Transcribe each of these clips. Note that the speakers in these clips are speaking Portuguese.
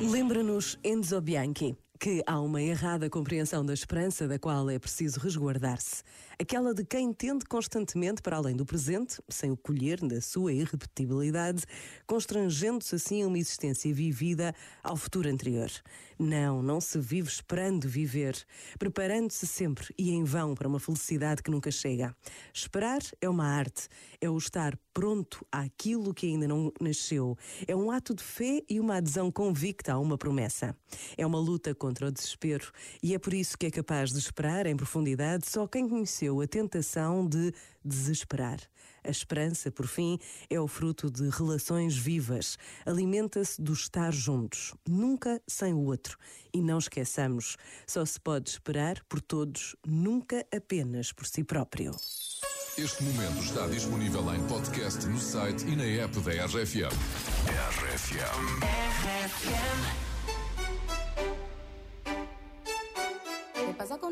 Lembra-nos Enzo Bianchi que há uma errada compreensão da esperança da qual é preciso resguardar-se. Aquela de quem tende constantemente para além do presente, sem o colher da sua irrepetibilidade, constrangendo-se assim a uma existência vivida ao futuro anterior. Não, não se vive esperando viver, preparando-se sempre e em vão para uma felicidade que nunca chega. Esperar é uma arte, é o estar pronto àquilo que ainda não nasceu. É um ato de fé e uma adesão convicta a uma promessa. É uma luta contra o desespero e é por isso que é capaz de esperar em profundidade só quem conheceu a tentação de desesperar. A esperança, por fim, é o fruto de relações vivas. Alimenta-se do estar juntos, nunca sem o outro. E não esqueçamos, só se pode esperar por todos, nunca apenas por si próprio. Este momento está disponível em podcast no site e na app da RFM. RFM. RFM.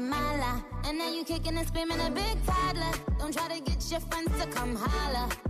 Mala. And now you kicking and screaming a big toddler. Don't try to get your friends to come holla.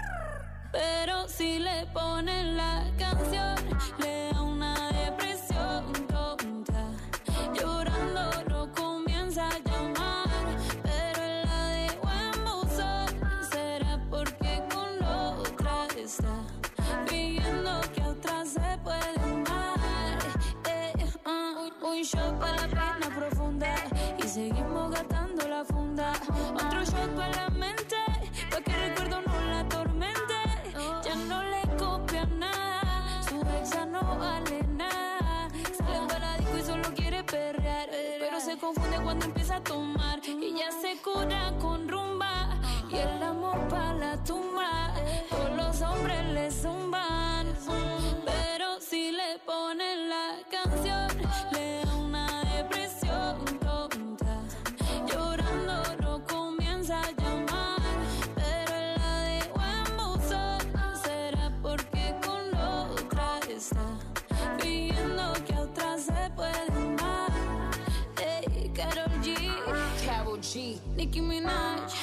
Pero si le ponen la canción, le da una depresión tonta. Llorando no comienza a llamar, pero la dejo en buzón. Será porque con otra está pidiendo que otra se puede un shot para la pena profunda y seguimos gastando la funda. Confunde cuando empieza a tomar ya se cura con rumba y el amor para la tumba. G, Nicki Minaj,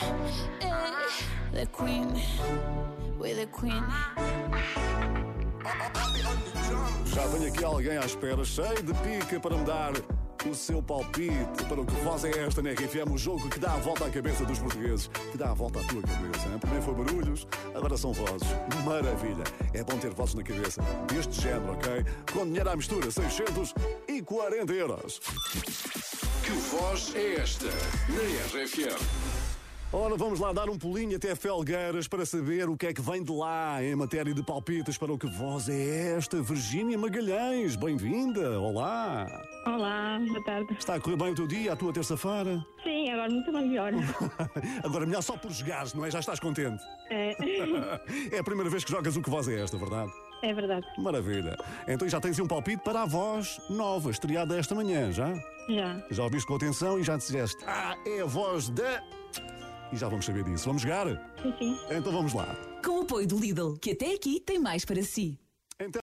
eh, the queen, we're the queen. Já tenho aqui alguém à espera, cheio de pica para me dar o seu palpite para o que voz é esta na RFM, o jogo que dá a volta à cabeça dos portugueses, que dá a volta à tua cabeça. Hein? Primeiro foi barulhos, agora são vozes. Maravilha! É bom ter vozes na cabeça deste género, ok? Com dinheiro à mistura, 640 euros. Que voz é esta na RFM? Ora, vamos lá dar um pulinho até Felgueiras para saber o que é que vem de lá em matéria de palpites para o que voz é esta. Virgínia Magalhães, bem-vinda, olá. Olá, boa tarde. Está a correr bem o teu dia, a tua terça-feira? Sim, agora muito melhor. agora melhor só por jogares, não é? Já estás contente? É. é a primeira vez que jogas o que voz é esta, verdade? É verdade. Maravilha. Então já tens um palpite para a voz nova, estreada esta manhã, já? Já. Já ouviste com atenção e já disseste, ah, é a voz da... E já vamos saber disso. Vamos jogar? Sim, sim. Então vamos lá. Com o apoio do Lidl, que até aqui tem mais para si.